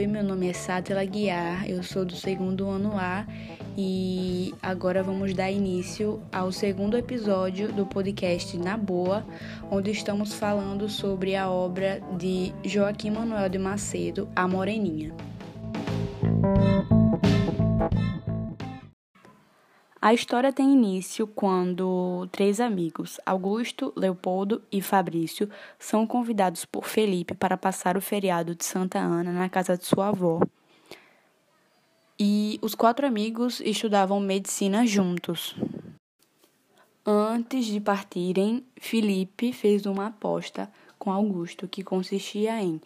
Oi, meu nome é Sátila Guiar, eu sou do segundo ano A e agora vamos dar início ao segundo episódio do podcast Na Boa, onde estamos falando sobre a obra de Joaquim Manuel de Macedo, A Moreninha. A história tem início quando três amigos, Augusto, Leopoldo e Fabrício, são convidados por Felipe para passar o feriado de Santa Ana na casa de sua avó. E os quatro amigos estudavam medicina juntos. Antes de partirem, Felipe fez uma aposta com Augusto que consistia em: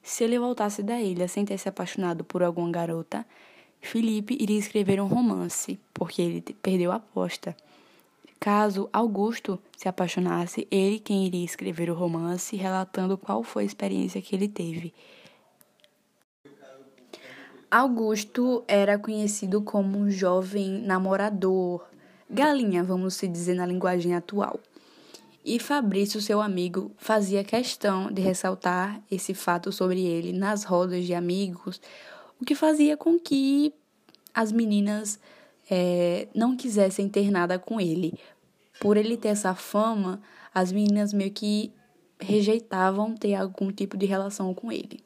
se ele voltasse da ilha sem ter se apaixonado por alguma garota, Felipe iria escrever um romance, porque ele perdeu a aposta. Caso Augusto se apaixonasse, ele quem iria escrever o romance, relatando qual foi a experiência que ele teve. Augusto era conhecido como um jovem namorador, galinha, vamos se dizer na linguagem atual. E Fabrício, seu amigo, fazia questão de ressaltar esse fato sobre ele nas rodas de amigos, o que fazia com que as meninas é, não quisessem ter nada com ele. Por ele ter essa fama, as meninas meio que rejeitavam ter algum tipo de relação com ele.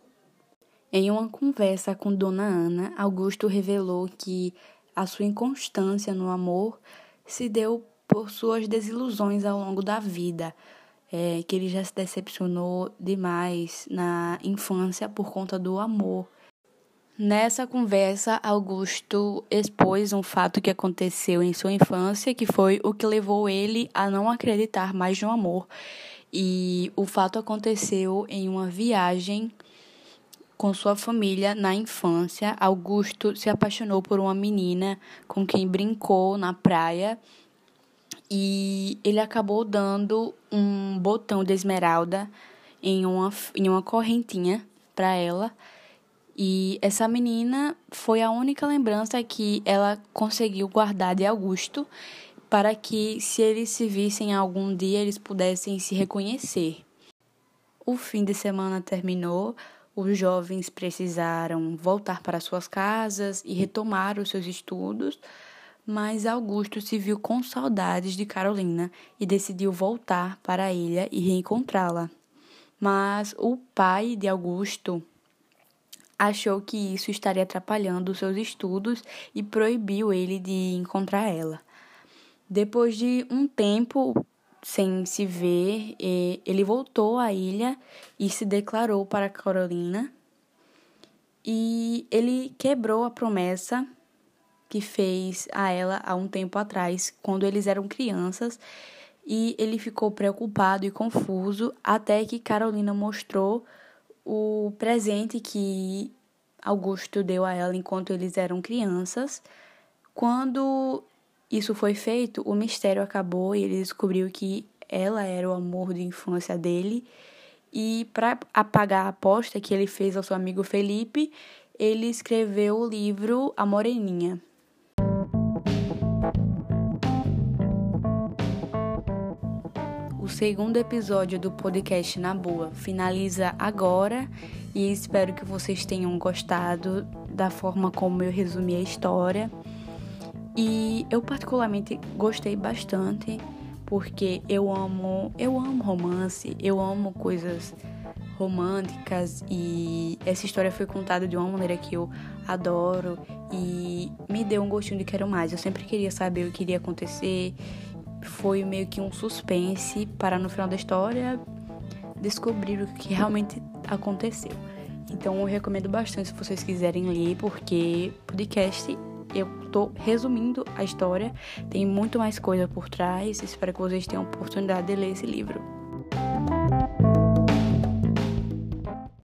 Em uma conversa com Dona Ana, Augusto revelou que a sua inconstância no amor se deu por suas desilusões ao longo da vida, é, que ele já se decepcionou demais na infância por conta do amor Nessa conversa, Augusto expôs um fato que aconteceu em sua infância, que foi o que levou ele a não acreditar mais no amor. E o fato aconteceu em uma viagem com sua família na infância. Augusto se apaixonou por uma menina com quem brincou na praia e ele acabou dando um botão de esmeralda em uma, em uma correntinha para ela. E essa menina foi a única lembrança que ela conseguiu guardar de Augusto para que, se eles se vissem algum dia, eles pudessem se reconhecer. O fim de semana terminou, os jovens precisaram voltar para suas casas e retomar os seus estudos, mas Augusto se viu com saudades de Carolina e decidiu voltar para a ilha e reencontrá-la. Mas o pai de Augusto, achou que isso estaria atrapalhando seus estudos e proibiu ele de encontrar ela. Depois de um tempo sem se ver, ele voltou à ilha e se declarou para Carolina. E ele quebrou a promessa que fez a ela há um tempo atrás, quando eles eram crianças, e ele ficou preocupado e confuso até que Carolina mostrou o presente que Augusto deu a ela enquanto eles eram crianças. Quando isso foi feito, o mistério acabou e ele descobriu que ela era o amor de infância dele. E para apagar a aposta que ele fez ao seu amigo Felipe, ele escreveu o livro A Moreninha. O segundo episódio do podcast Na Boa finaliza agora e espero que vocês tenham gostado da forma como eu resumi a história. E eu particularmente gostei bastante porque eu amo, eu amo romance, eu amo coisas românticas e essa história foi contada de uma maneira que eu adoro e me deu um gostinho de quero mais. Eu sempre queria saber o que iria acontecer foi meio que um suspense para no final da história descobrir o que realmente aconteceu. Então eu recomendo bastante se vocês quiserem ler, porque podcast eu tô resumindo a história, tem muito mais coisa por trás. Espero que vocês tenham a oportunidade de ler esse livro.